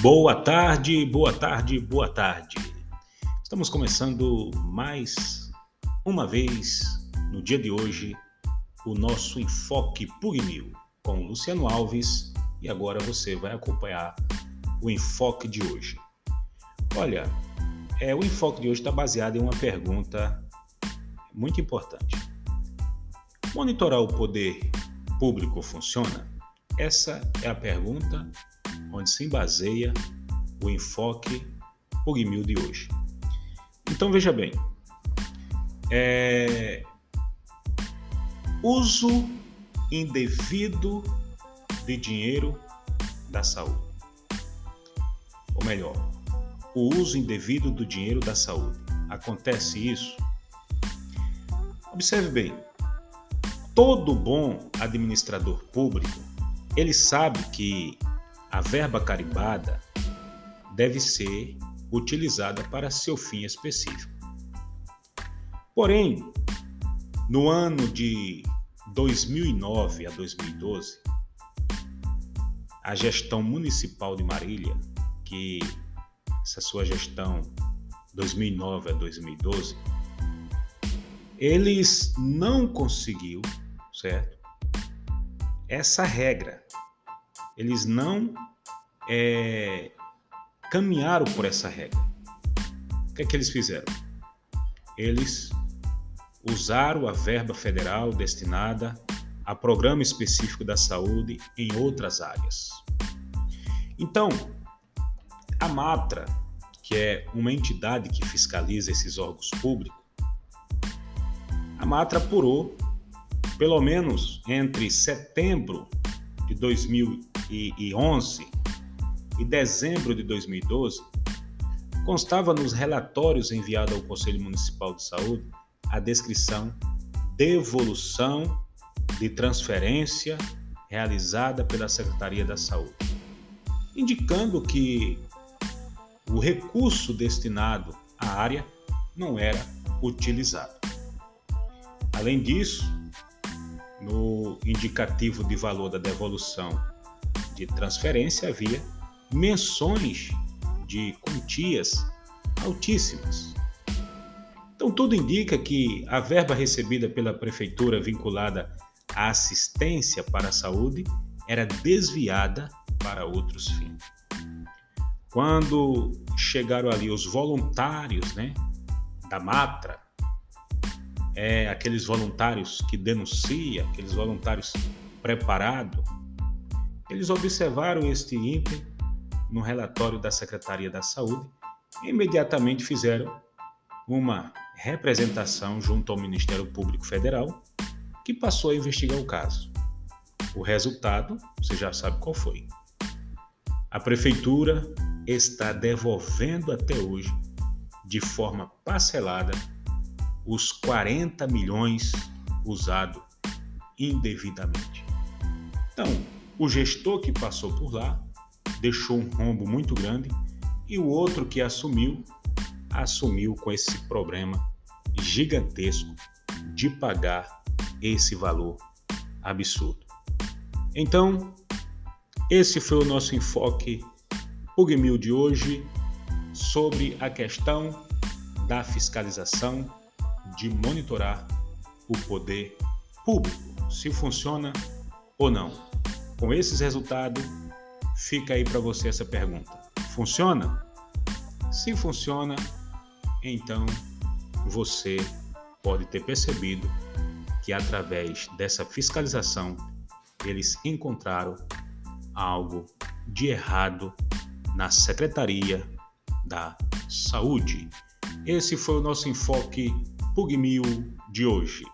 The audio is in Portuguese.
Boa tarde, boa tarde, boa tarde. Estamos começando mais uma vez no dia de hoje o nosso enfoque Pugmil com Luciano Alves e agora você vai acompanhar o enfoque de hoje. Olha, é, o enfoque de hoje está baseado em uma pergunta muito importante. Monitorar o poder público funciona? Essa é a pergunta onde se baseia o enfoque Pugmil de hoje. Então veja bem, é... uso indevido de dinheiro da saúde. Ou melhor, o uso indevido do dinheiro da saúde. Acontece isso? Observe bem, todo bom administrador público, ele sabe que a verba carimbada deve ser utilizada para seu fim específico. Porém, no ano de 2009 a 2012, a gestão municipal de Marília, que essa sua gestão 2009 a 2012, eles não conseguiu, certo? Essa regra eles não é, caminharam por essa regra. O que é que eles fizeram? Eles usaram a verba federal destinada a programa específico da saúde em outras áreas. Então, a Matra, que é uma entidade que fiscaliza esses órgãos públicos, a Matra apurou, pelo menos entre setembro de 2000 2011 e dezembro de 2012, constava nos relatórios enviados ao Conselho Municipal de Saúde a descrição devolução de transferência realizada pela Secretaria da Saúde, indicando que o recurso destinado à área não era utilizado. Além disso, no indicativo de valor da devolução de transferência havia menções de quantias altíssimas. Então, tudo indica que a verba recebida pela prefeitura vinculada à assistência para a saúde era desviada para outros fins. Quando chegaram ali os voluntários né, da Matra, é, aqueles voluntários que denunciam, aqueles voluntários preparados, eles observaram este ímpeto no relatório da Secretaria da Saúde e imediatamente fizeram uma representação junto ao Ministério Público Federal, que passou a investigar o caso. O resultado, você já sabe qual foi. A prefeitura está devolvendo até hoje, de forma parcelada, os 40 milhões usados indevidamente. Então, o gestor que passou por lá deixou um rombo muito grande e o outro que assumiu, assumiu com esse problema gigantesco de pagar esse valor absurdo. Então, esse foi o nosso enfoque PugMil de hoje sobre a questão da fiscalização, de monitorar o poder público, se funciona ou não. Com esses resultados, fica aí para você essa pergunta: funciona? Se funciona, então você pode ter percebido que através dessa fiscalização eles encontraram algo de errado na Secretaria da Saúde. Esse foi o nosso enfoque Pugmil de hoje.